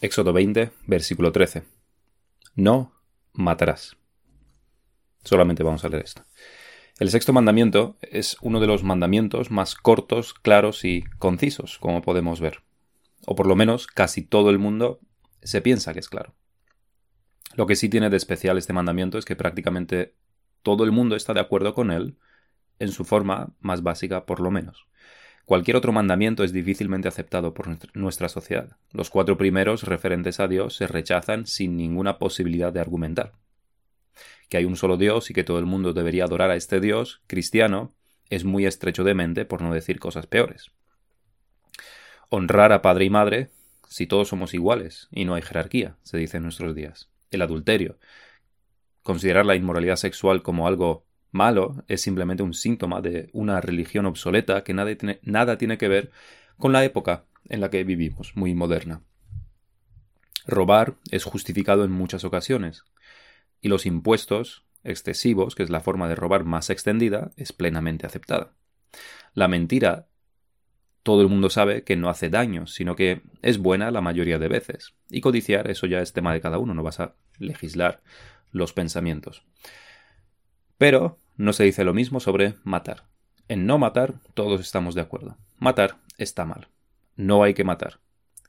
Éxodo 20, versículo 13. No matarás. Solamente vamos a leer esto. El sexto mandamiento es uno de los mandamientos más cortos, claros y concisos, como podemos ver. O por lo menos casi todo el mundo se piensa que es claro. Lo que sí tiene de especial este mandamiento es que prácticamente todo el mundo está de acuerdo con él, en su forma más básica por lo menos. Cualquier otro mandamiento es difícilmente aceptado por nuestra sociedad. Los cuatro primeros referentes a Dios se rechazan sin ninguna posibilidad de argumentar. Que hay un solo Dios y que todo el mundo debería adorar a este Dios cristiano es muy estrecho de mente por no decir cosas peores. Honrar a padre y madre si todos somos iguales y no hay jerarquía, se dice en nuestros días. El adulterio. Considerar la inmoralidad sexual como algo malo es simplemente un síntoma de una religión obsoleta que nada tiene, nada tiene que ver con la época en la que vivimos, muy moderna. Robar es justificado en muchas ocasiones, y los impuestos excesivos, que es la forma de robar más extendida, es plenamente aceptada. La mentira, todo el mundo sabe que no hace daño, sino que es buena la mayoría de veces. Y codiciar, eso ya es tema de cada uno, no vas a legislar los pensamientos. Pero no se dice lo mismo sobre matar. En no matar todos estamos de acuerdo. Matar está mal. No hay que matar.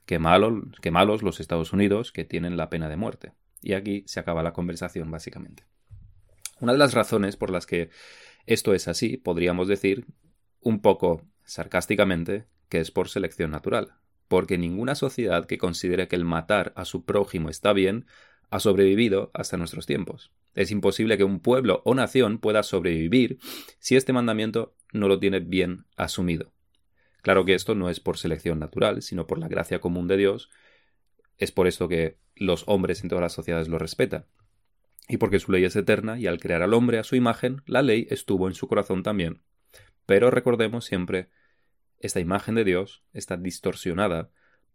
Qué, malo, qué malos los Estados Unidos que tienen la pena de muerte. Y aquí se acaba la conversación básicamente. Una de las razones por las que esto es así, podríamos decir, un poco sarcásticamente, que es por selección natural, porque ninguna sociedad que considere que el matar a su prójimo está bien ha sobrevivido hasta nuestros tiempos. Es imposible que un pueblo o nación pueda sobrevivir si este mandamiento no lo tiene bien asumido. Claro que esto no es por selección natural, sino por la gracia común de Dios. Es por esto que los hombres en todas las sociedades lo respetan. Y porque su ley es eterna y al crear al hombre a su imagen, la ley estuvo en su corazón también. Pero recordemos siempre, esta imagen de Dios está distorsionada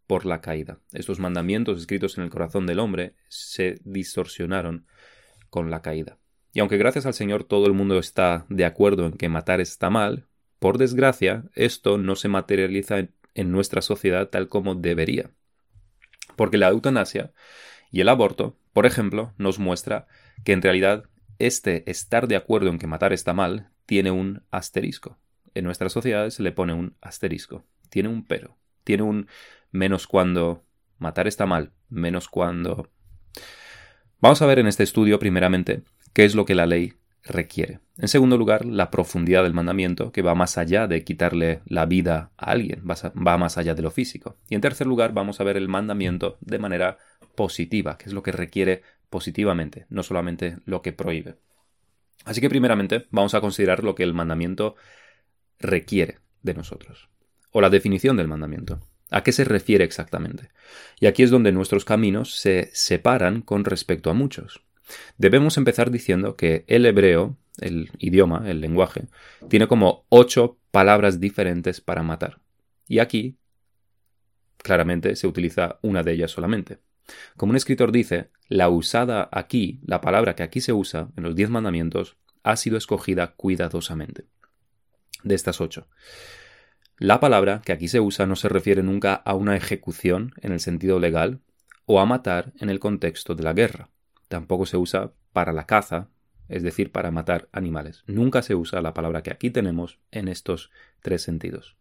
por la caída. Estos mandamientos escritos en el corazón del hombre se distorsionaron con la caída. Y aunque gracias al Señor todo el mundo está de acuerdo en que matar está mal, por desgracia, esto no se materializa en, nuestra sociedad tal como debería. Porque la eutanasia y el aborto, por ejemplo, nos muestra que en realidad este estar de acuerdo en que matar está mal tiene un asterisco. En nuestras sociedades se le pone un asterisco, tiene un pero, tiene un menos cuando matar está mal, menos cuando... Vamos a ver en este estudio, primeramente, qué es lo que la ley requiere. En segundo lugar, la profundidad del mandamiento, que va más allá de quitarle la vida a alguien, va más allá de lo físico. Y en tercer lugar, vamos a ver el mandamiento de manera positiva, que es lo que requiere positivamente, no solamente lo que prohíbe. Así que primeramente vamos a considerar lo que el mandamiento requiere de nosotros, o la definición del mandamiento. ¿A qué se refiere exactamente? Y aquí es donde nuestros caminos se separan con respecto a muchos. Debemos empezar diciendo que el hebreo, el idioma, el lenguaje, tiene como ocho palabras diferentes para matar. Y aquí, claramente, se utiliza una de ellas solamente. Como un escritor dice, la usada aquí, la palabra que aquí se usa en los diez mandamientos, ha sido escogida cuidadosamente. De estas ocho. La palabra que aquí se usa no se refiere nunca a una ejecución en el sentido legal o a matar en el contexto de la guerra. Tampoco se usa para la caza, es decir, para matar animales. Nunca se usa la palabra que aquí tenemos en estos tres sentidos.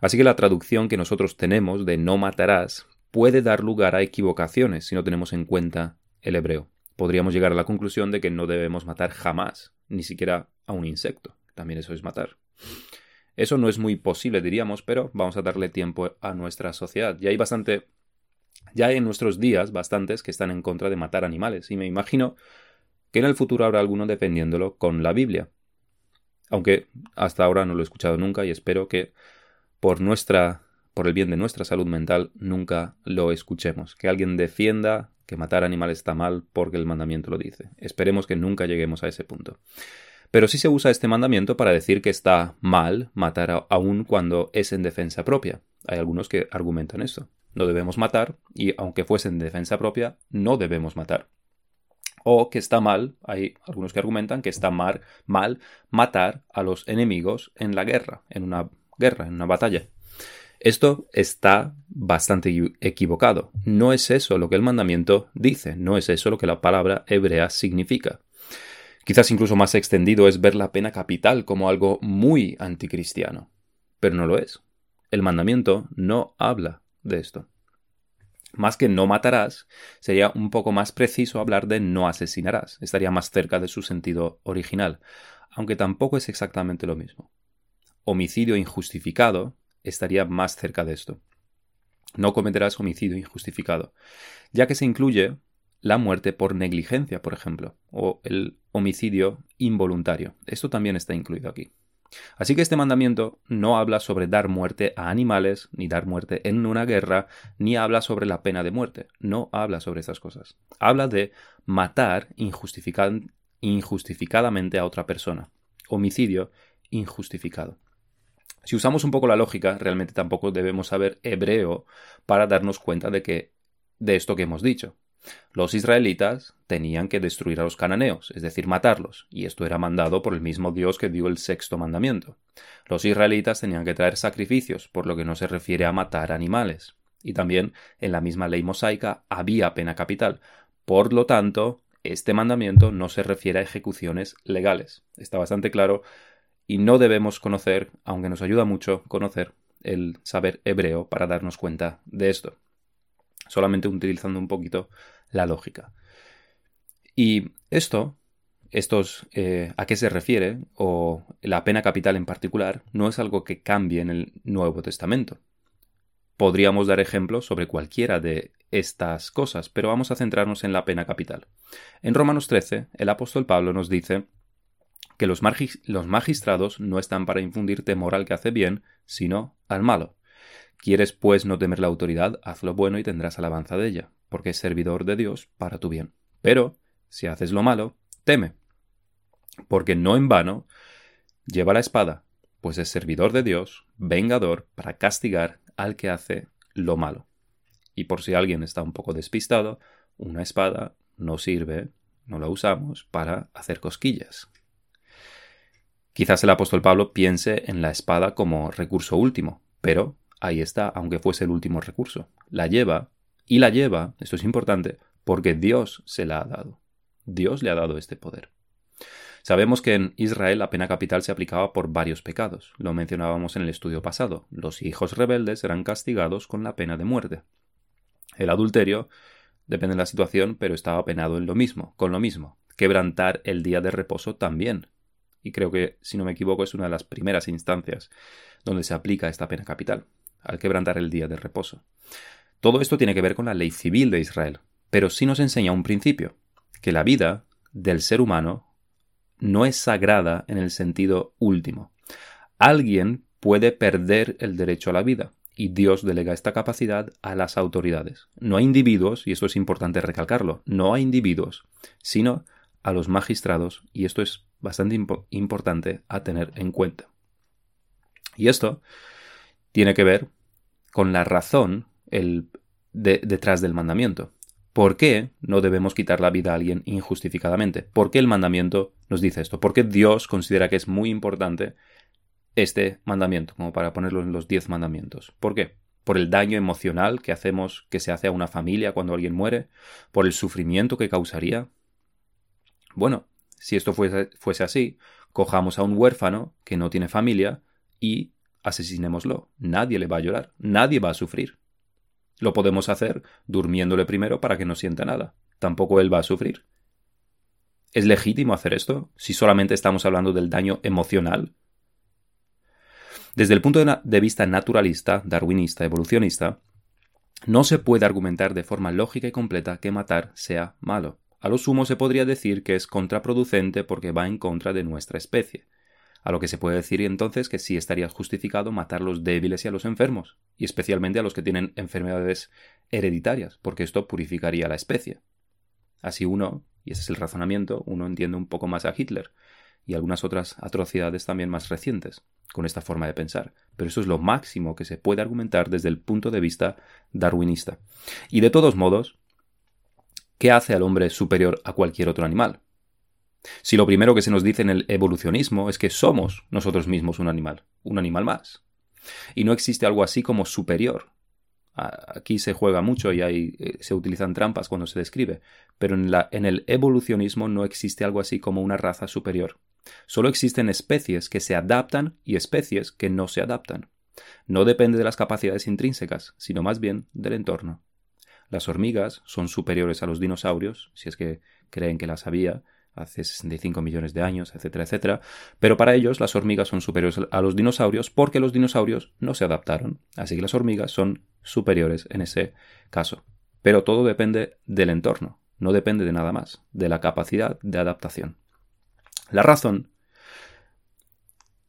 Así que la traducción que nosotros tenemos de no matarás puede dar lugar a equivocaciones si no tenemos en cuenta el hebreo. Podríamos llegar a la conclusión de que no debemos matar jamás, ni siquiera a un insecto. También eso es matar. Eso no es muy posible, diríamos, pero vamos a darle tiempo a nuestra sociedad. Y hay bastante, ya hay en nuestros días bastantes que están en contra de matar animales, y me imagino que en el futuro habrá alguno defendiéndolo con la Biblia. Aunque hasta ahora no lo he escuchado nunca y espero que por nuestra por el bien de nuestra salud mental nunca lo escuchemos, que alguien defienda que matar animales está mal porque el mandamiento lo dice. Esperemos que nunca lleguemos a ese punto. Pero sí se usa este mandamiento para decir que está mal matar aún cuando es en defensa propia. Hay algunos que argumentan esto. No debemos matar y aunque fuese en defensa propia, no debemos matar. O que está mal, hay algunos que argumentan que está mal, mal matar a los enemigos en la guerra, en una guerra, en una batalla. Esto está bastante equivocado. No es eso lo que el mandamiento dice, no es eso lo que la palabra hebrea significa. Quizás incluso más extendido es ver la pena capital como algo muy anticristiano. Pero no lo es. El mandamiento no habla de esto. Más que no matarás, sería un poco más preciso hablar de no asesinarás. Estaría más cerca de su sentido original, aunque tampoco es exactamente lo mismo. Homicidio injustificado estaría más cerca de esto. No cometerás homicidio injustificado, ya que se incluye la muerte por negligencia, por ejemplo, o el homicidio involuntario. Esto también está incluido aquí. Así que este mandamiento no habla sobre dar muerte a animales, ni dar muerte en una guerra, ni habla sobre la pena de muerte. No habla sobre esas cosas. Habla de matar injustificadamente a otra persona. Homicidio injustificado. Si usamos un poco la lógica, realmente tampoco debemos saber hebreo para darnos cuenta de que de esto que hemos dicho. Los israelitas tenían que destruir a los cananeos, es decir, matarlos, y esto era mandado por el mismo Dios que dio el sexto mandamiento. Los israelitas tenían que traer sacrificios, por lo que no se refiere a matar animales. Y también en la misma ley mosaica había pena capital. Por lo tanto, este mandamiento no se refiere a ejecuciones legales. Está bastante claro y no debemos conocer, aunque nos ayuda mucho conocer el saber hebreo para darnos cuenta de esto solamente utilizando un poquito la lógica. Y esto, estos, eh, ¿a qué se refiere? O la pena capital en particular, no es algo que cambie en el Nuevo Testamento. Podríamos dar ejemplos sobre cualquiera de estas cosas, pero vamos a centrarnos en la pena capital. En Romanos 13, el apóstol Pablo nos dice que los, los magistrados no están para infundir temor al que hace bien, sino al malo. Quieres pues no temer la autoridad, haz lo bueno y tendrás alabanza de ella, porque es servidor de Dios para tu bien. Pero, si haces lo malo, teme, porque no en vano lleva la espada, pues es servidor de Dios, vengador, para castigar al que hace lo malo. Y por si alguien está un poco despistado, una espada no sirve, no la usamos para hacer cosquillas. Quizás el apóstol Pablo piense en la espada como recurso último, pero ahí está, aunque fuese el último recurso. La lleva, y la lleva, esto es importante, porque Dios se la ha dado. Dios le ha dado este poder. Sabemos que en Israel la pena capital se aplicaba por varios pecados. Lo mencionábamos en el estudio pasado. Los hijos rebeldes eran castigados con la pena de muerte. El adulterio, depende de la situación, pero estaba penado en lo mismo, con lo mismo. Quebrantar el día de reposo también. Y creo que, si no me equivoco, es una de las primeras instancias donde se aplica esta pena capital al quebrantar el día de reposo. Todo esto tiene que ver con la ley civil de Israel, pero sí nos enseña un principio, que la vida del ser humano no es sagrada en el sentido último. Alguien puede perder el derecho a la vida, y Dios delega esta capacidad a las autoridades. No a individuos, y esto es importante recalcarlo, no a individuos, sino a los magistrados, y esto es bastante importante a tener en cuenta. Y esto tiene que ver con la razón detrás del mandamiento. ¿Por qué no debemos quitar la vida a alguien injustificadamente? ¿Por qué el mandamiento nos dice esto? ¿Por qué Dios considera que es muy importante este mandamiento, como para ponerlo en los diez mandamientos? ¿Por qué? ¿Por el daño emocional que hacemos, que se hace a una familia cuando alguien muere? ¿Por el sufrimiento que causaría? Bueno, si esto fuese así, cojamos a un huérfano que no tiene familia y asesinémoslo. Nadie le va a llorar, nadie va a sufrir. Lo podemos hacer durmiéndole primero para que no sienta nada. Tampoco él va a sufrir. ¿Es legítimo hacer esto si solamente estamos hablando del daño emocional? Desde el punto de vista naturalista, darwinista, evolucionista, no se puede argumentar de forma lógica y completa que matar sea malo. A lo sumo se podría decir que es contraproducente porque va en contra de nuestra especie. A lo que se puede decir entonces que sí estaría justificado matar a los débiles y a los enfermos, y especialmente a los que tienen enfermedades hereditarias, porque esto purificaría la especie. Así uno, y ese es el razonamiento, uno entiende un poco más a Hitler y algunas otras atrocidades también más recientes con esta forma de pensar. Pero eso es lo máximo que se puede argumentar desde el punto de vista darwinista. Y de todos modos, ¿qué hace al hombre superior a cualquier otro animal? Si lo primero que se nos dice en el evolucionismo es que somos nosotros mismos un animal, un animal más. Y no existe algo así como superior. Aquí se juega mucho y hay, eh, se utilizan trampas cuando se describe, pero en, en el evolucionismo no existe algo así como una raza superior. Solo existen especies que se adaptan y especies que no se adaptan. No depende de las capacidades intrínsecas, sino más bien del entorno. Las hormigas son superiores a los dinosaurios, si es que creen que las había, hace 65 millones de años, etcétera, etcétera. Pero para ellos las hormigas son superiores a los dinosaurios porque los dinosaurios no se adaptaron. Así que las hormigas son superiores en ese caso. Pero todo depende del entorno, no depende de nada más, de la capacidad de adaptación. La razón,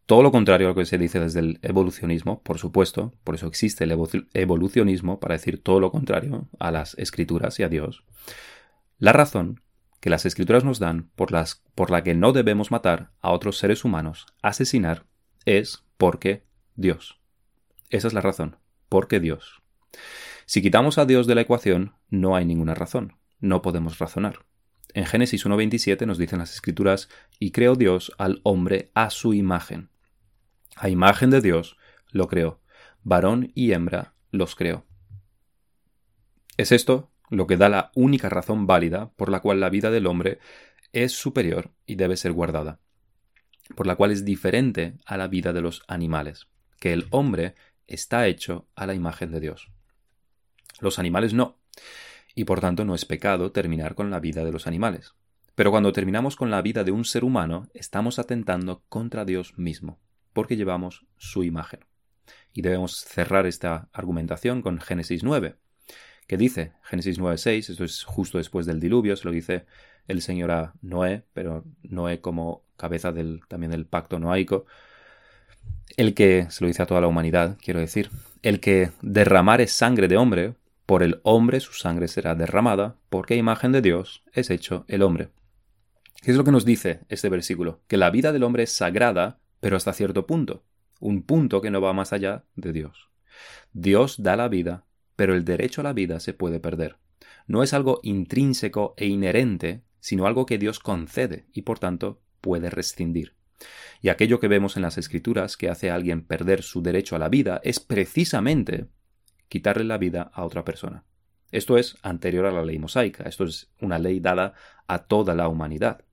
todo lo contrario a lo que se dice desde el evolucionismo, por supuesto, por eso existe el evolucionismo para decir todo lo contrario a las escrituras y a Dios. La razón que las escrituras nos dan por, las, por la que no debemos matar a otros seres humanos, asesinar, es porque Dios. Esa es la razón, porque Dios. Si quitamos a Dios de la ecuación, no hay ninguna razón, no podemos razonar. En Génesis 1.27 nos dicen las escrituras, y creó Dios al hombre a su imagen. A imagen de Dios lo creó, varón y hembra los creó. ¿Es esto lo que da la única razón válida por la cual la vida del hombre es superior y debe ser guardada, por la cual es diferente a la vida de los animales, que el hombre está hecho a la imagen de Dios. Los animales no, y por tanto no es pecado terminar con la vida de los animales. Pero cuando terminamos con la vida de un ser humano, estamos atentando contra Dios mismo, porque llevamos su imagen. Y debemos cerrar esta argumentación con Génesis 9, que dice Génesis 9.6, esto es justo después del diluvio, se lo dice el Señor a Noé, pero Noé como cabeza del, también del pacto noaico, el que, se lo dice a toda la humanidad, quiero decir, el que derramare sangre de hombre, por el hombre su sangre será derramada, porque imagen de Dios es hecho el hombre. ¿Qué es lo que nos dice este versículo? Que la vida del hombre es sagrada, pero hasta cierto punto, un punto que no va más allá de Dios. Dios da la vida pero el derecho a la vida se puede perder. No es algo intrínseco e inherente, sino algo que Dios concede y por tanto puede rescindir. Y aquello que vemos en las escrituras que hace a alguien perder su derecho a la vida es precisamente quitarle la vida a otra persona. Esto es anterior a la ley mosaica, esto es una ley dada a toda la humanidad.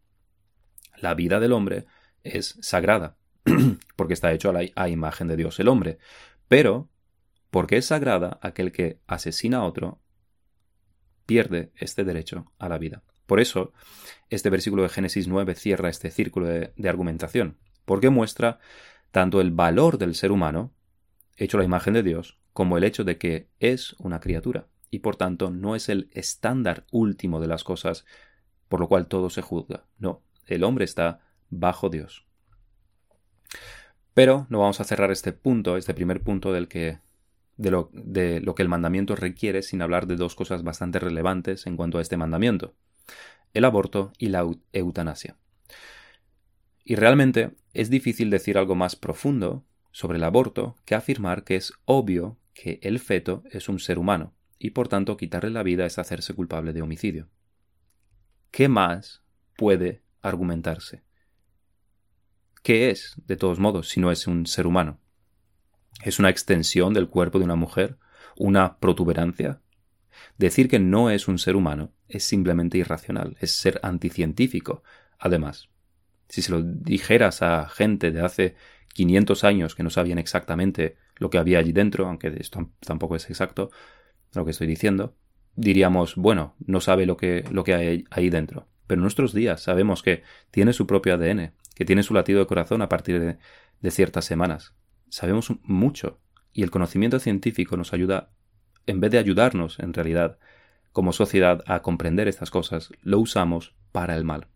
La vida del hombre es sagrada, porque está hecho a la a imagen de Dios el hombre, pero porque es sagrada, aquel que asesina a otro pierde este derecho a la vida. Por eso, este versículo de Génesis 9 cierra este círculo de, argumentación, porque muestra tanto el valor del ser humano, hecho la imagen de Dios, como el hecho de que es una criatura, y por tanto no es el estándar último de las cosas por lo cual todo se juzga. No, el hombre está bajo Dios. Pero no vamos a cerrar este punto, este primer punto del que de lo, de lo que el mandamiento requiere sin hablar de dos cosas bastante relevantes en cuanto a este mandamiento, el aborto y la eutanasia. Y realmente es difícil decir algo más profundo sobre el aborto que afirmar que es obvio que el feto es un ser humano y por tanto quitarle la vida es hacerse culpable de homicidio. ¿Qué más puede argumentarse? ¿Qué es, de todos modos, si no es un ser humano? Es una extensión del cuerpo de una mujer, una protuberancia. Decir que no es un ser humano es simplemente irracional, es ser anticientífico. Además, si se lo dijeras a gente de hace 500 años que no sabían exactamente lo que había allí dentro, aunque esto tampoco es exacto lo que estoy diciendo, diríamos, bueno, no sabe lo que, lo que hay ahí dentro. Pero en nuestros días sabemos que tiene su propio ADN, que tiene su latido de corazón a partir de ciertas semanas, sabemos mucho y el conocimiento científico nos ayuda, en vez de ayudarnos en realidad como sociedad a comprender estas cosas, lo usamos para el mal.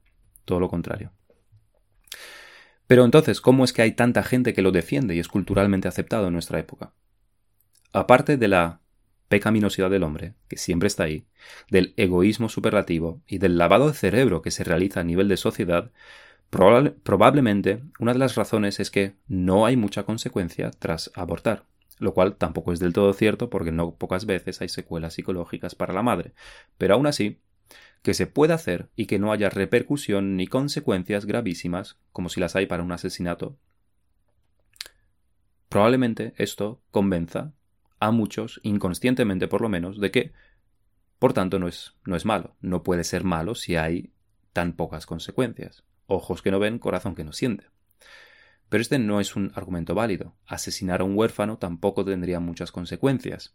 Todo lo contrario. Pero entonces, ¿cómo es que hay tanta gente que lo defiende y es culturalmente aceptado en nuestra época? Aparte de la pecaminosidad del hombre, que siempre está ahí, del egoísmo superlativo y del lavado de cerebro que se realiza a nivel de sociedad, probablemente una de las razones es que no hay mucha consecuencia tras abortar, lo cual tampoco es del todo cierto porque no pocas veces hay secuelas psicológicas para la madre, pero aún así, que se pueda hacer y que no haya repercusión ni consecuencias gravísimas, como si las hay para un asesinato, probablemente esto convenza a muchos, inconscientemente por lo menos, de que, por tanto, no es, no es malo. No puede ser malo si hay tan pocas consecuencias. Ojos que no ven, corazón que no siente. Pero este no es un argumento válido. Asesinar a un huérfano tampoco tendría muchas consecuencias.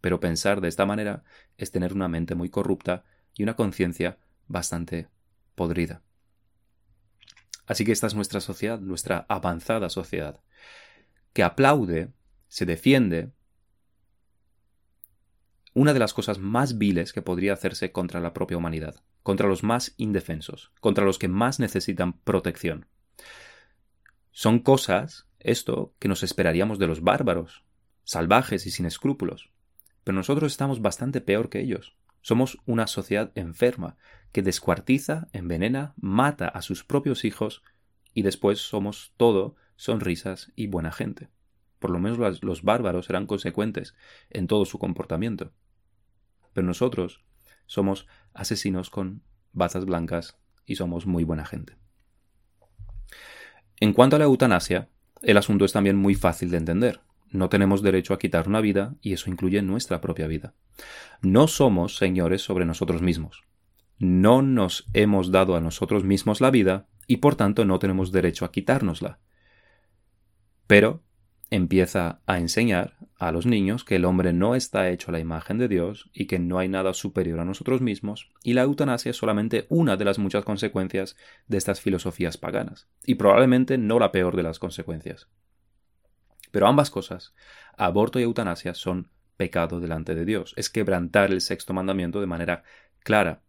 Pero pensar de esta manera es tener una mente muy corrupta y una conciencia bastante podrida. Así que esta es nuestra sociedad, nuestra avanzada sociedad, que aplaude, se defiende una de las cosas más viles que podría hacerse contra la propia humanidad, contra los más indefensos, contra los que más necesitan protección. Son cosas, esto, que nos esperaríamos de los bárbaros, salvajes y sin escrúpulos. Pero nosotros estamos bastante peor que ellos. Somos una sociedad enferma, que descuartiza, envenena, mata a sus propios hijos y después somos todo sonrisas y buena gente. Por lo menos los bárbaros eran consecuentes en todo su comportamiento. Pero nosotros somos asesinos con bazas blancas y somos muy buena gente. En cuanto a la eutanasia, el asunto es también muy fácil de entender. No tenemos derecho a quitar una vida y eso incluye nuestra propia vida. No somos señores sobre nosotros mismos. No nos hemos dado a nosotros mismos la vida y por tanto no tenemos derecho a quitárnosla. Pero empieza a enseñar a los niños que el hombre no está hecho a la imagen de Dios y que no hay nada superior a nosotros mismos, y la eutanasia es solamente una de las muchas consecuencias de estas filosofías paganas, y probablemente no la peor de las consecuencias. Pero ambas cosas, aborto y eutanasia, son pecado delante de Dios, es quebrantar el sexto mandamiento de manera clara.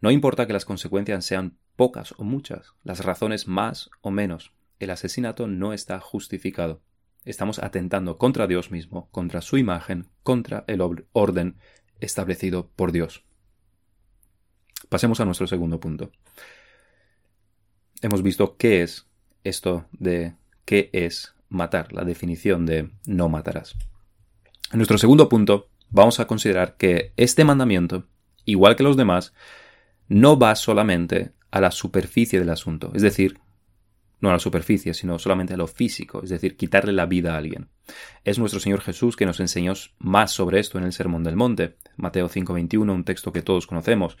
No importa que las consecuencias sean pocas o muchas, las razones más o menos, el asesinato no está justificado estamos atentando contra Dios mismo, contra su imagen, contra el orden establecido por Dios. Pasemos a nuestro segundo punto. Hemos visto qué es esto de qué es matar, la definición de no matarás. En nuestro segundo punto vamos a considerar que este mandamiento, igual que los demás, no va solamente a la superficie del asunto, es decir, no a la superficie, sino solamente a lo físico, es decir, quitarle la vida a alguien. Es nuestro Señor Jesús que nos enseñó más sobre esto en el Sermón del Monte, Mateo 5:21, un texto que todos conocemos.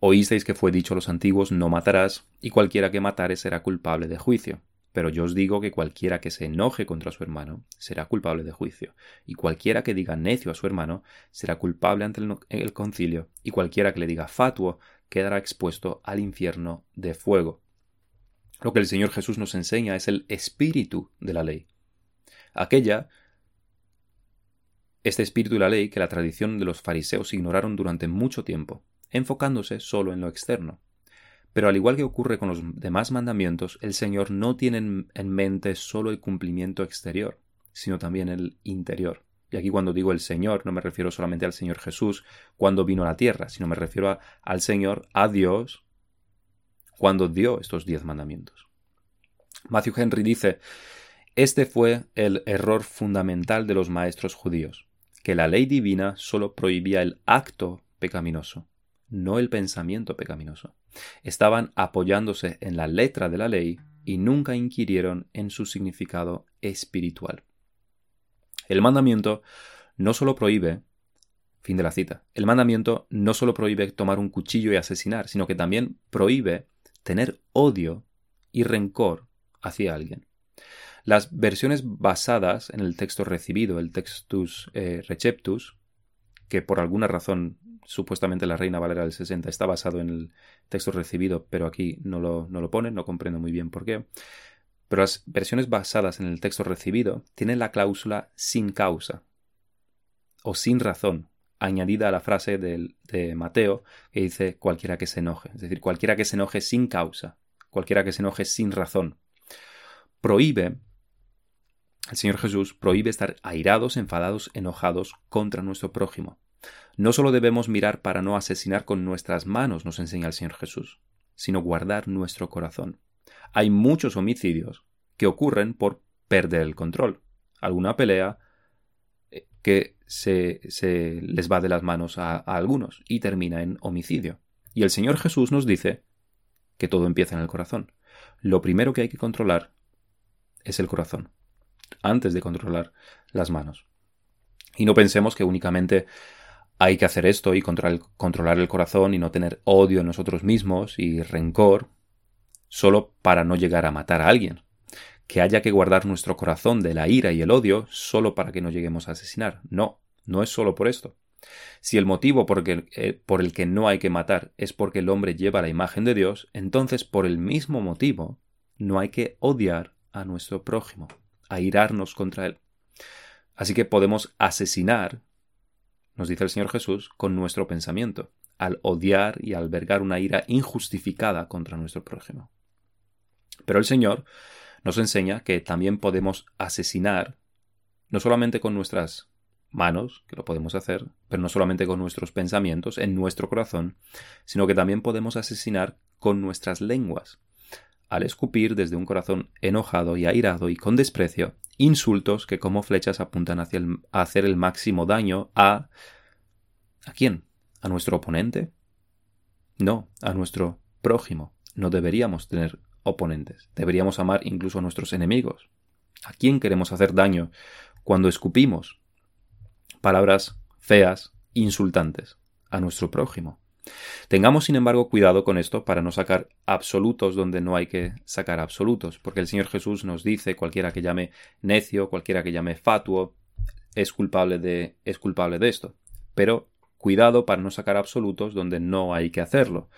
Oísteis que fue dicho a los antiguos, no matarás, y cualquiera que matare será culpable de juicio. Pero yo os digo que cualquiera que se enoje contra su hermano será culpable de juicio, y cualquiera que diga necio a su hermano será culpable ante el, el concilio, y cualquiera que le diga fatuo quedará expuesto al infierno de fuego. Lo que el Señor Jesús nos enseña es el espíritu de la ley. Aquella, este espíritu de la ley que la tradición de los fariseos ignoraron durante mucho tiempo, enfocándose solo en lo externo. Pero al igual que ocurre con los demás mandamientos, el Señor no tiene en mente solo el cumplimiento exterior, sino también el interior. Y aquí cuando digo el Señor no me refiero solamente al Señor Jesús cuando vino a la tierra, sino me refiero al Señor, a Dios, cuando dio estos diez mandamientos. Matthew Henry dice, este fue el error fundamental de los maestros judíos, que la ley divina solo prohibía el acto pecaminoso, no el pensamiento pecaminoso. Estaban apoyándose en la letra de la ley y nunca inquirieron en su significado espiritual. El mandamiento no solo prohíbe, fin de la cita, el mandamiento no solo prohíbe tomar un cuchillo y asesinar, sino que también prohíbe tener odio y rencor hacia alguien. Las versiones basadas en el texto recibido, el textus eh, receptus, que por alguna razón supuestamente la Reina Valera del 60 está basado en el texto recibido, pero aquí no lo, no lo pone, no comprendo muy bien por qué. Pero las versiones basadas en el texto recibido tienen la cláusula sin causa o sin razón, añadida a la frase de Mateo que dice cualquiera que se enoje, es decir, cualquiera que se enoje sin causa, cualquiera que se enoje sin razón. Prohíbe, el Señor Jesús prohíbe estar airados, enfadados, enojados contra nuestro prójimo. No solo debemos mirar para no asesinar con nuestras manos, nos enseña el Señor Jesús, sino guardar nuestro corazón. Hay muchos homicidios que ocurren por perder el control. Alguna pelea, que se, les va de las manos a, a algunos y termina en homicidio. Y el Señor Jesús nos dice que todo empieza en el corazón. Lo primero que hay que controlar es el corazón. antes de controlar las manos. Y no pensemos que únicamente hay que hacer esto y controlar el corazón y no tener odio en nosotros mismos y rencor solo para no llegar a matar a alguien. Que haya que guardar nuestro corazón de la ira y el odio solo para que no lleguemos a asesinar. No, no es solo por esto. Si el motivo por, eh, por el que no hay que matar es porque el hombre lleva la imagen de Dios, entonces por el mismo motivo no hay que odiar a nuestro prójimo, a irarnos contra él. Así que podemos asesinar, nos dice el Señor Jesús, con nuestro pensamiento, al odiar y albergar una ira injustificada contra nuestro prójimo. Pero el Señor nos enseña que también podemos asesinar, no solamente con nuestras manos, que lo podemos hacer, pero no solamente con nuestros pensamientos, en nuestro corazón, sino que también podemos asesinar con nuestras lenguas, al escupir desde un corazón enojado y airado y con desprecio, insultos que como flechas apuntan hacia a hacer el máximo daño a... ¿A quién? ¿A nuestro oponente? No, a nuestro prójimo. No deberíamos tener oponentes. Deberíamos amar incluso a nuestros enemigos. ¿A quién queremos hacer daño cuando escupimos palabras feas, insultantes a nuestro prójimo? Tengamos, sin embargo, cuidado con esto para no sacar absolutos donde no hay que sacar absolutos, porque el Señor Jesús nos dice cualquiera que llame necio, cualquiera que llame fatuo, es culpable de, es culpable de esto. Pero cuidado para no sacar absolutos donde no hay que hacerlo.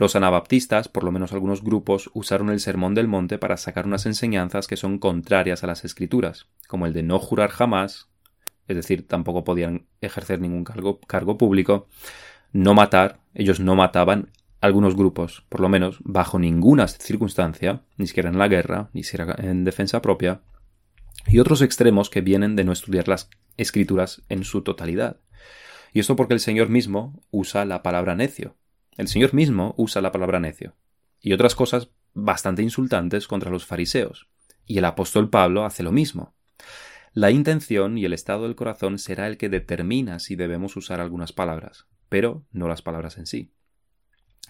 Los anabaptistas, por lo menos algunos grupos, usaron el Sermón del Monte para sacar unas enseñanzas que son contrarias a las Escrituras, como el de no jurar jamás, es decir, tampoco podían ejercer ningún cargo, público, no matar, ellos no mataban algunos grupos, por lo menos bajo ninguna circunstancia, ni siquiera en la guerra, ni siquiera en defensa propia, y otros extremos que vienen de no estudiar las escrituras en su totalidad. Y esto porque el Señor mismo usa la palabra necio. El Señor mismo usa la palabra necio. Y otras cosas bastante insultantes contra los fariseos. Y el apóstol Pablo hace lo mismo. La intención y el estado del corazón será el que determina si debemos usar algunas palabras pero no las palabras en sí.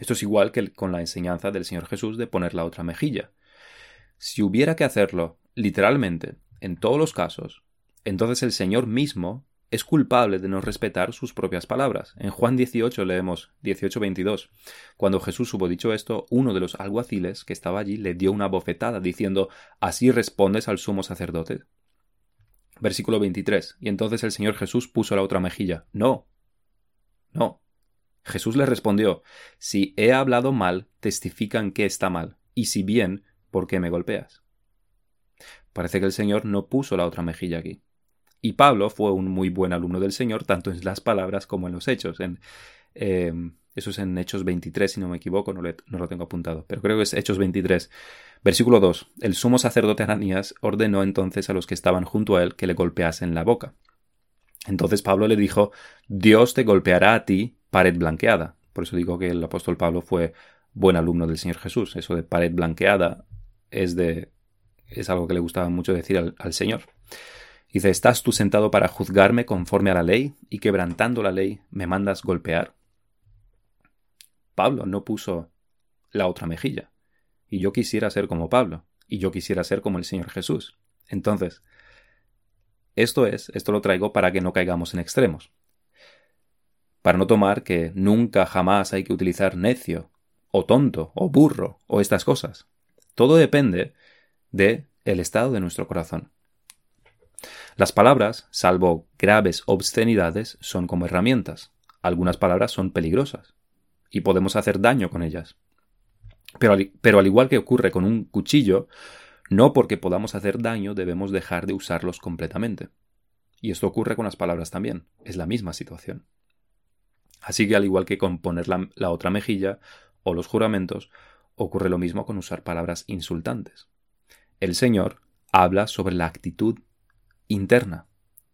Esto es igual que con la enseñanza del Señor Jesús de poner la otra mejilla. Si hubiera que hacerlo literalmente en todos los casos, entonces el Señor mismo es culpable de no respetar sus propias palabras. En Juan 18 leemos 18:22. Cuando Jesús hubo dicho esto, uno de los alguaciles que estaba allí le dio una bofetada diciendo, ¿así respondes al sumo sacerdote? Versículo 23. Y entonces el Señor Jesús puso la otra mejilla. No, no. Jesús le respondió, Si he hablado mal, testifican que está mal, y si bien, ¿por qué me golpeas? Parece que el Señor no puso la otra mejilla aquí. Y Pablo fue un muy buen alumno del Señor, tanto en las palabras como en los hechos. En, em, eso es en Hechos 23, si no me equivoco, no, no, lo tengo apuntado, pero creo que es Hechos 23. Versículo 2. El sumo sacerdote Ananías ordenó entonces a los que estaban junto a él que le golpeasen la boca. Entonces Pablo le dijo, Dios te golpeará a ti pared blanqueada. Por eso digo que el apóstol Pablo fue buen alumno del Señor Jesús. Eso de pared blanqueada es de es algo que le gustaba mucho decir al Señor. Dice, ¿estás tú sentado para juzgarme conforme a la ley y quebrantando la ley me mandas golpear? Pablo no puso la otra mejilla. Y yo quisiera ser como Pablo. Y yo quisiera ser como el Señor Jesús. Entonces, esto es, esto lo traigo para que no caigamos en extremos. Para no tomar que nunca jamás hay que utilizar necio, o tonto, o burro, o estas cosas. Todo depende de el estado de nuestro corazón. Las palabras, salvo graves obscenidades, son como herramientas. Algunas palabras son peligrosas y podemos hacer daño con ellas. Pero pero al igual que ocurre con un cuchillo, no porque podamos hacer daño debemos dejar de usarlos completamente. Y esto ocurre con las palabras también, es la misma situación. Así que al igual que con poner la, otra mejilla o los juramentos, ocurre lo mismo con usar palabras insultantes. El Señor habla sobre la actitud interna,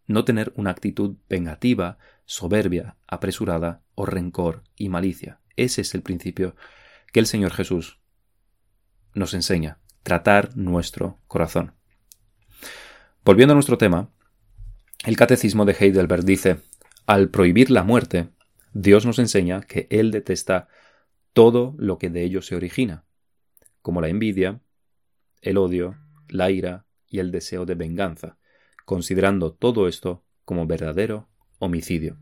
no tener una actitud vengativa, soberbia, apresurada o rencor y malicia. Ese es el principio que el Señor Jesús nos enseña tratar nuestro corazón. Volviendo a nuestro tema, el catecismo de Heidelberg dice, al prohibir la muerte, Dios nos enseña que Él detesta todo lo que de ello se origina, como la envidia, el odio, la ira y el deseo de venganza, considerando todo esto como verdadero homicidio.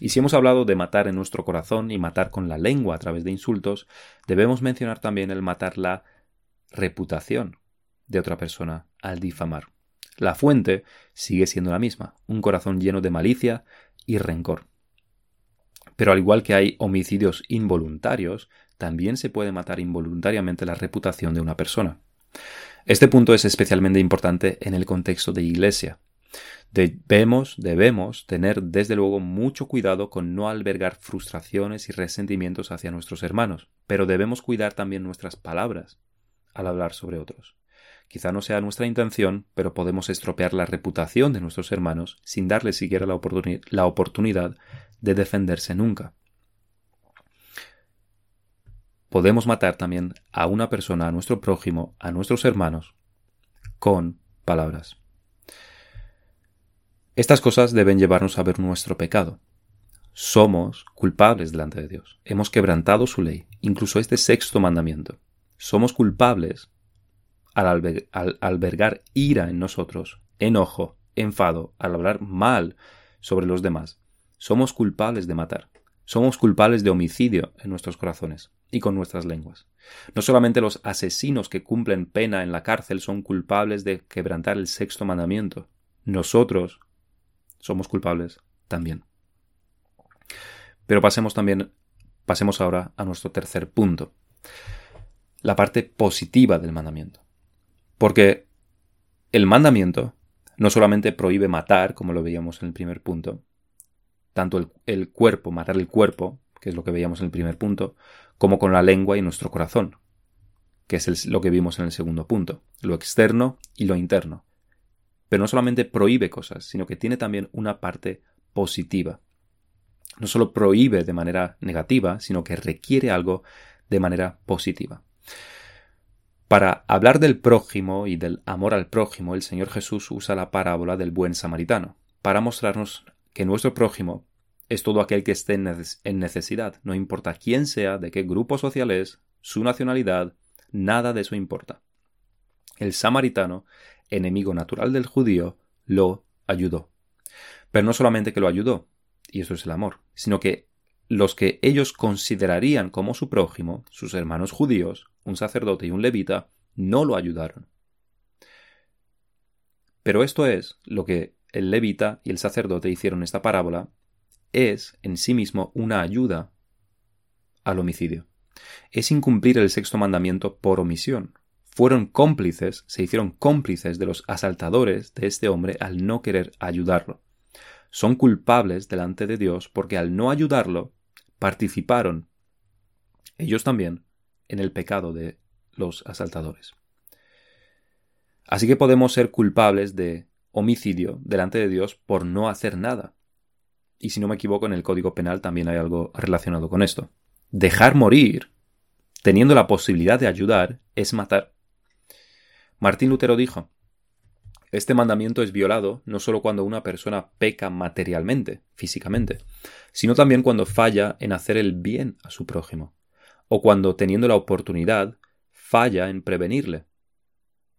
Y si hemos hablado de matar en nuestro corazón y matar con la lengua a través de insultos, debemos mencionar también el matar la reputación de otra persona al difamar. La fuente sigue siendo la misma, un corazón lleno de malicia y rencor. Pero al igual que hay homicidios involuntarios, también se puede matar involuntariamente la reputación de una persona. Este punto es especialmente importante en el contexto de iglesia, Debemos, debemos tener desde luego mucho cuidado con no albergar frustraciones y resentimientos hacia nuestros hermanos, pero debemos cuidar también nuestras palabras al hablar sobre otros. Quizá no sea nuestra intención, pero podemos estropear la reputación de nuestros hermanos sin darles siquiera la, la oportunidad de defenderse nunca. Podemos matar también a una persona, a nuestro prójimo, a nuestros hermanos, con palabras. Estas cosas deben llevarnos a ver nuestro pecado. Somos culpables delante de Dios. Hemos quebrantado su ley, incluso este sexto mandamiento. Somos culpables al, albergar ira en nosotros, enojo, enfado, al hablar mal sobre los demás. Somos culpables de matar. Somos culpables de homicidio en nuestros corazones y con nuestras lenguas. No solamente los asesinos que cumplen pena en la cárcel son culpables de quebrantar el sexto mandamiento. Nosotros, somos culpables también. Pero pasemos también, pasemos ahora a nuestro tercer punto, la parte positiva del mandamiento. Porque el mandamiento no solamente prohíbe matar, como lo veíamos en el primer punto, tanto el, cuerpo, matar el cuerpo, que es lo que veíamos en el primer punto, como con la lengua y nuestro corazón, que es lo que vimos en el segundo punto, lo externo y lo interno. Pero no solamente prohíbe cosas, sino que tiene también una parte positiva. No solo prohíbe de manera negativa, sino que requiere algo de manera positiva. Para hablar del prójimo y del amor al prójimo, el Señor Jesús usa la parábola del buen samaritano, para mostrarnos que nuestro prójimo es todo aquel que esté en necesidad, no importa quién sea, de qué grupo social es, su nacionalidad, nada de eso importa. El samaritano enemigo natural del judío, lo ayudó. Pero no solamente que lo ayudó, y eso es el amor, sino que los que ellos considerarían como su prójimo, sus hermanos judíos, un sacerdote y un levita, no lo ayudaron. Pero esto es lo que el levita y el sacerdote hicieron en esta parábola, es en sí mismo una ayuda al homicidio. Es incumplir el sexto mandamiento por omisión, fueron cómplices, se hicieron cómplices de los asaltadores de este hombre al no querer ayudarlo. Son culpables delante de Dios porque al no ayudarlo, participaron ellos también en el pecado de los asaltadores. Así que podemos ser culpables de homicidio delante de Dios por no hacer nada. Y si no me equivoco, en el Código Penal también hay algo relacionado con esto. Dejar morir, teniendo la posibilidad de ayudar, es matar. Martín Lutero dijo, este mandamiento es violado no solo cuando una persona peca materialmente, físicamente, sino también cuando falla en hacer el bien a su prójimo, o cuando, teniendo la oportunidad, falla en prevenirle,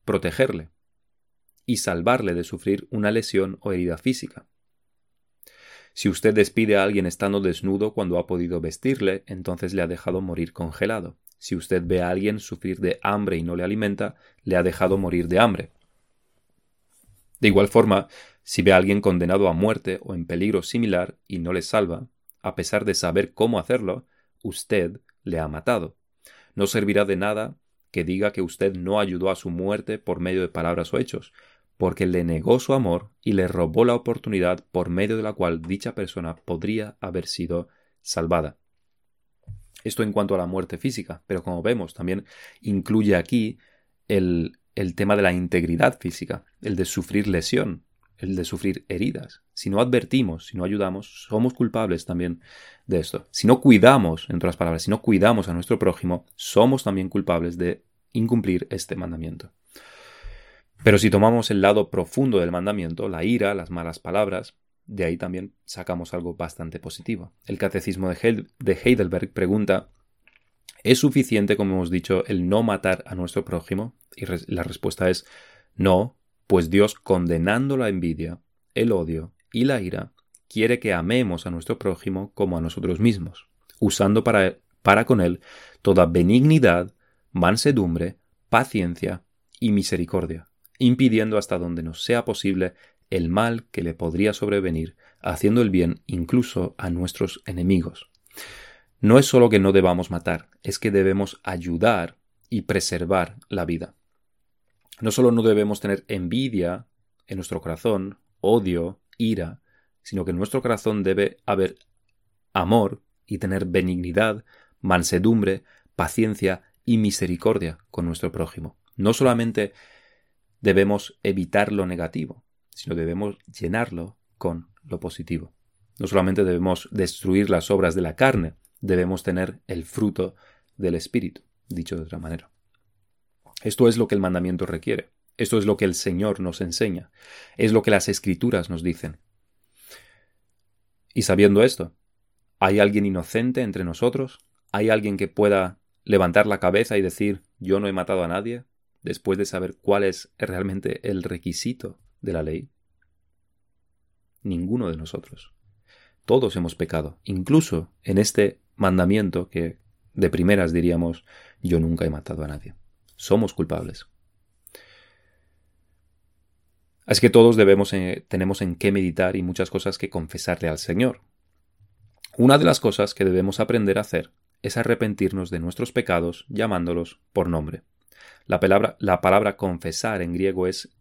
protegerle y salvarle de sufrir una lesión o herida física. Si usted despide a alguien estando desnudo cuando ha podido vestirle, entonces le ha dejado morir congelado. Si usted ve a alguien sufrir de hambre y no le alimenta, le ha dejado morir de hambre. De igual forma, si ve a alguien condenado a muerte o en peligro similar y no le salva, a pesar de saber cómo hacerlo, usted le ha matado. No servirá de nada que diga que usted no ayudó a su muerte por medio de palabras o hechos, porque le negó su amor y le robó la oportunidad por medio de la cual dicha persona podría haber sido salvada. Esto en cuanto a la muerte física, pero como vemos, también incluye aquí el, el tema de la integridad física, el de sufrir lesión, el de sufrir heridas. Si no advertimos, si no ayudamos, somos culpables también de esto. Si no cuidamos, en otras palabras, si no cuidamos a nuestro prójimo, somos también culpables de incumplir este mandamiento. Pero si tomamos el lado profundo del mandamiento, la ira, las malas palabras, de ahí también sacamos algo bastante positivo. El catecismo de Heidelberg pregunta, ¿es suficiente, como hemos dicho, el no matar a nuestro prójimo? Y la respuesta es no, pues Dios condenando la envidia, el odio y la ira, quiere que amemos a nuestro prójimo como a nosotros mismos, usando para, para con él toda benignidad, mansedumbre, paciencia y misericordia, impidiendo hasta donde nos sea posible el mal que le podría sobrevenir, haciendo el bien incluso a nuestros enemigos. No es solo que no debamos matar, es que debemos ayudar y preservar la vida. No solo no debemos tener envidia en nuestro corazón, odio, ira, sino que en nuestro corazón debe haber amor y tener benignidad, mansedumbre, paciencia y misericordia con nuestro prójimo. No solamente debemos evitar lo negativo, sino debemos llenarlo con lo positivo. No solamente debemos destruir las obras de la carne, debemos tener el fruto del Espíritu, dicho de otra manera. Esto es lo que el mandamiento requiere. Esto es lo que el Señor nos enseña. Es lo que las Escrituras nos dicen. Y sabiendo esto, ¿hay alguien inocente entre nosotros? ¿Hay alguien que pueda levantar la cabeza y decir yo no he matado a nadie? después de saber cuál es realmente el requisito de la ley? Ninguno de nosotros. Todos hemos pecado, incluso en este mandamiento que de primeras diríamos yo nunca he matado a nadie somos culpables. Así que todos debemos, eh, tenemos en qué meditar y muchas cosas que confesarle al Señor. Una de las cosas que debemos aprender a hacer es arrepentirnos de nuestros pecados llamándolos por nombre. La palabra, la palabra confesar en griego es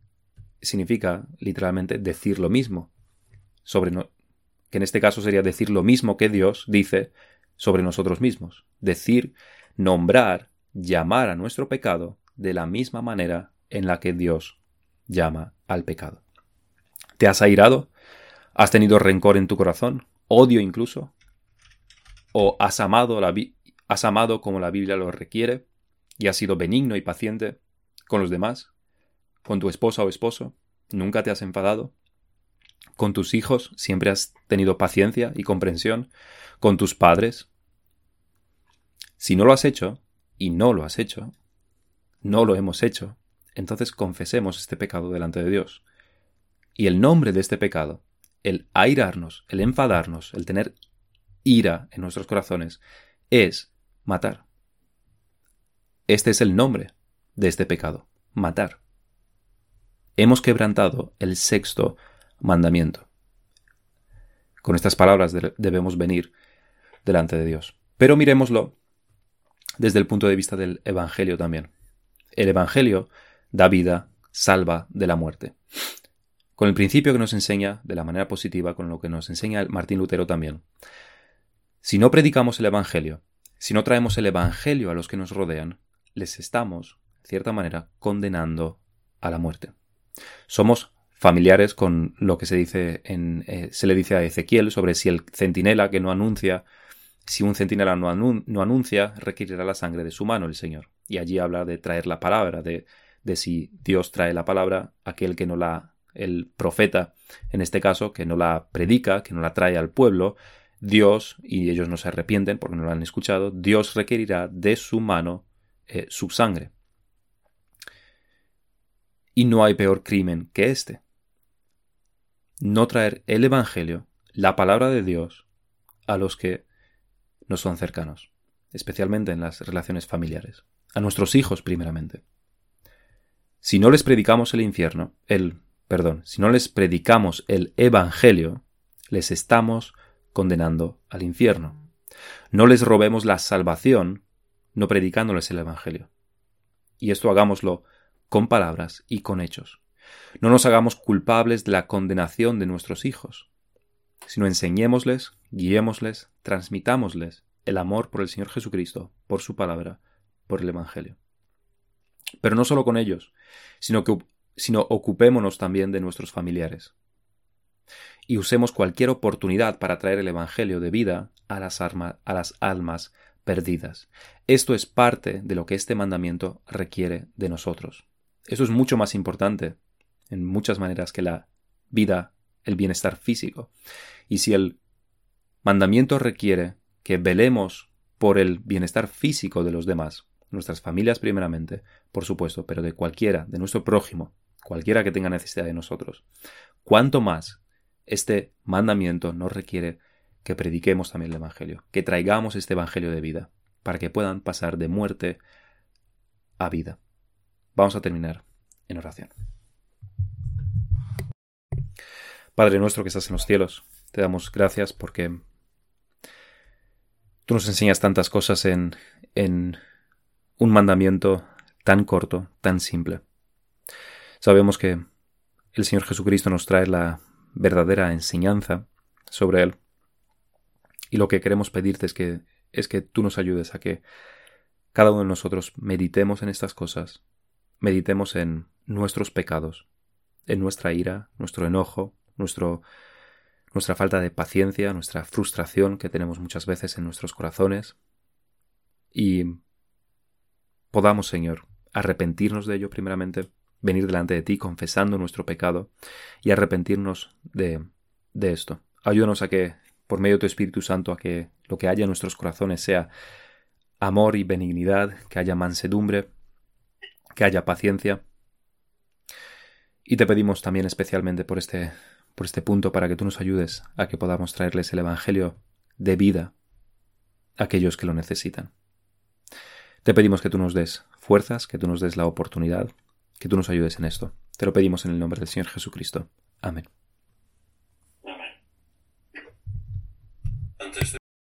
significa literalmente decir lo mismo sobre que en este caso sería decir lo mismo que Dios dice sobre nosotros mismos, decir, nombrar llamar a nuestro pecado de la misma manera en la que Dios llama al pecado. ¿Te has airado? ¿Has tenido rencor en tu corazón? ¿Odio incluso? ¿O has amado, la has amado como la Biblia lo requiere? ¿Y has sido benigno y paciente con los demás? ¿Con tu esposa o esposo? ¿Nunca te has enfadado? ¿Con tus hijos siempre has tenido paciencia y comprensión? ¿Con tus padres? Si no lo has hecho, y no lo has hecho, no lo hemos hecho, entonces confesemos este pecado delante de Dios. Y el nombre de este pecado, el airarnos, el enfadarnos, el tener ira en nuestros corazones, es matar. Este es el nombre de este pecado, matar. Hemos quebrantado el sexto mandamiento. Con estas palabras debemos venir delante de Dios. Pero miremoslo desde el punto de vista del Evangelio también. El Evangelio da vida, salva de la muerte. Con el principio que nos enseña de la manera positiva, con lo que nos enseña Martín Lutero también. Si no predicamos el Evangelio, si no traemos el Evangelio a los que nos rodean, les estamos, de cierta manera, condenando a la muerte. Somos familiares con lo que se dice en, eh, se le dice a Ezequiel sobre si el centinela que no anuncia si un centinela no, anuncia, requerirá la sangre de su mano el Señor. Y allí habla de traer la palabra, de, de si Dios trae la palabra, aquel que no la, el profeta, en este caso, que no la predica, que no la trae al pueblo, Dios, y ellos no se arrepienten porque no lo han escuchado, Dios requerirá de su mano eh, su sangre. Y no hay peor crimen que este. No traer el Evangelio, la palabra de Dios, a los que no son cercanos, especialmente en las relaciones familiares, a nuestros hijos primeramente. Si no les predicamos el infierno, el, perdón, si no les predicamos el Evangelio, les estamos condenando al infierno. No les robemos la salvación no predicándoles el Evangelio. Y esto hagámoslo con palabras y con hechos. No nos hagamos culpables de la condenación de nuestros hijos, sino enseñémosles, guiémosles, transmitámosles el amor por el Señor Jesucristo, por su palabra, por el Evangelio. Pero no solo con ellos, sino que sino ocupémonos también de nuestros familiares. Y usemos cualquier oportunidad para traer el Evangelio de vida a las, a las almas perdidas. Esto es parte de lo que este mandamiento requiere de nosotros. Eso es mucho más importante en muchas maneras que la vida, el bienestar físico. Y si el mandamiento requiere que velemos por el bienestar físico de los demás, nuestras familias primeramente, por supuesto, pero de cualquiera, de nuestro prójimo, cualquiera que tenga necesidad de nosotros, cuánto más este mandamiento nos requiere que prediquemos también el Evangelio, que traigamos este Evangelio de vida, para que puedan pasar de muerte a vida. Vamos a terminar en oración. Padre nuestro que estás en los cielos, te damos gracias porque tú nos enseñas tantas cosas en, un mandamiento tan corto, tan simple. Sabemos que el Señor Jesucristo nos trae la verdadera enseñanza sobre Él. Y lo que queremos pedirte es que, es que tú nos ayudes a que cada uno de nosotros meditemos en estas cosas, meditemos en nuestros pecados, en nuestra ira, nuestro enojo, nuestro, nuestra falta de paciencia, nuestra frustración que tenemos muchas veces en nuestros corazones, y podamos, Señor, arrepentirnos de ello primeramente, venir delante de ti confesando nuestro pecado y arrepentirnos de, de esto. Ayúdanos a que, por medio de tu Espíritu Santo, a que lo que haya en nuestros corazones sea amor y benignidad, que haya mansedumbre, que haya paciencia. Y te pedimos también especialmente por este, por este punto para que tú nos ayudes a que podamos traerles el Evangelio de vida a aquellos que lo necesitan. Te pedimos que tú nos des fuerzas, que tú nos des la oportunidad, que tú nos ayudes en esto. Te lo pedimos en el nombre del Señor Jesucristo. Amén.